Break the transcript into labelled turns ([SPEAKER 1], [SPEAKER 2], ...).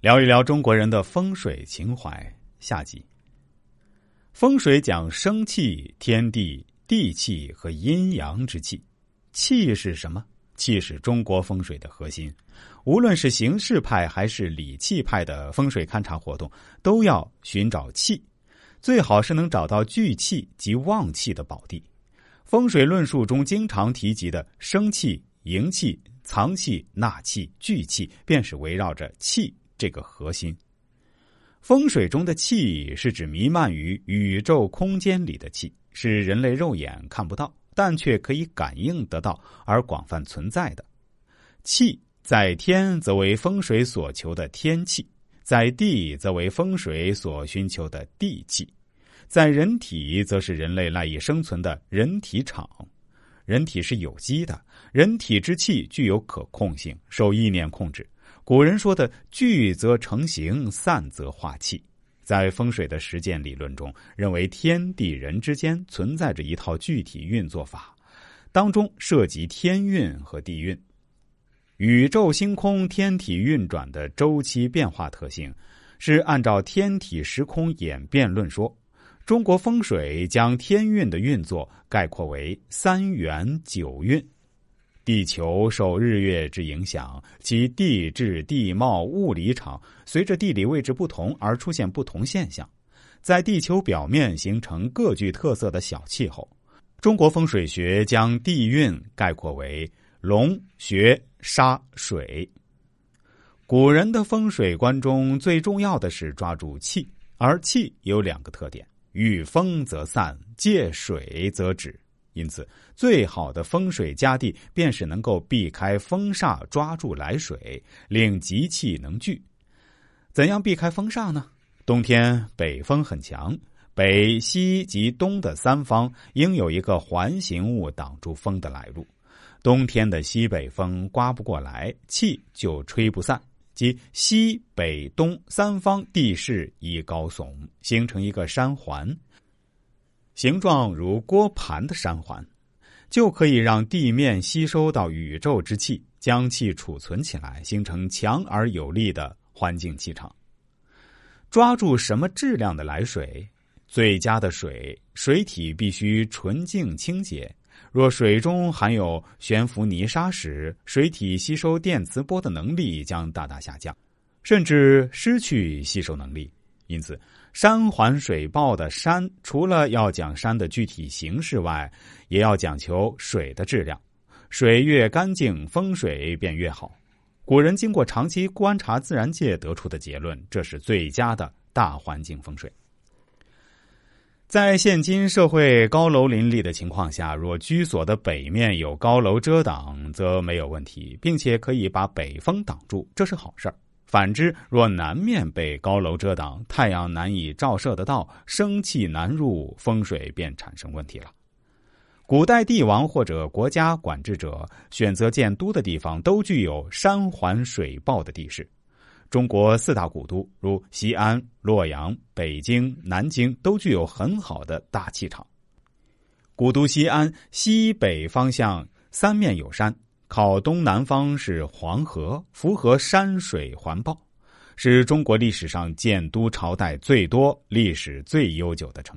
[SPEAKER 1] 聊一聊中国人的风水情怀。下集。风水讲生气、天地、地气和阴阳之气。气是什么？气是中国风水的核心。无论是形式派还是理气派的风水勘察活动，都要寻找气，最好是能找到聚气及旺气的宝地。风水论述中经常提及的生气、营气、藏气、纳气、聚气，便是围绕着气这个核心。风水中的气是指弥漫于宇宙空间里的气，是人类肉眼看不到，但却可以感应得到而广泛存在的气。在天则为风水所求的天气，在地则为风水所寻求的地气，在人体则是人类赖以生存的人体场。人体是有机的，人体之气具有可控性，受意念控制。古人说的“聚则成形，散则化气”，在风水的实践理论中，认为天地人之间存在着一套具体运作法，当中涉及天运和地运。宇宙星空天体运转的周期变化特性，是按照天体时空演变论说。中国风水将天运的运作概括为三元九运。地球受日月之影响，其地质、地貌、物理场随着地理位置不同而出现不同现象，在地球表面形成各具特色的小气候。中国风水学将地运概括为龙穴。沙水，古人的风水观中最重要的是抓住气，而气有两个特点：遇风则散，借水则止。因此，最好的风水佳地便是能够避开风煞，抓住来水，令吉气能聚。怎样避开风煞呢？冬天北风很强，北、西及东的三方应有一个环形物挡住风的来路。冬天的西北风刮不过来，气就吹不散，即西北东三方地势一高耸，形成一个山环，形状如锅盘的山环，就可以让地面吸收到宇宙之气，将气储存起来，形成强而有力的环境气场。抓住什么质量的来水？最佳的水，水体必须纯净清洁。若水中含有悬浮泥沙时，水体吸收电磁波的能力将大大下降，甚至失去吸收能力。因此，山环水抱的山，除了要讲山的具体形式外，也要讲求水的质量。水越干净，风水便越好。古人经过长期观察自然界得出的结论，这是最佳的大环境风水。在现今社会高楼林立的情况下，若居所的北面有高楼遮挡，则没有问题，并且可以把北风挡住，这是好事儿。反之，若南面被高楼遮挡，太阳难以照射得到，生气难入，风水便产生问题了。古代帝王或者国家管制者选择建都的地方，都具有山环水抱的地势。中国四大古都，如西安、洛阳、北京、南京，都具有很好的大气场。古都西安西北方向三面有山，靠东南方是黄河，符合山水环抱，是中国历史上建都朝代最多、历史最悠久的城市。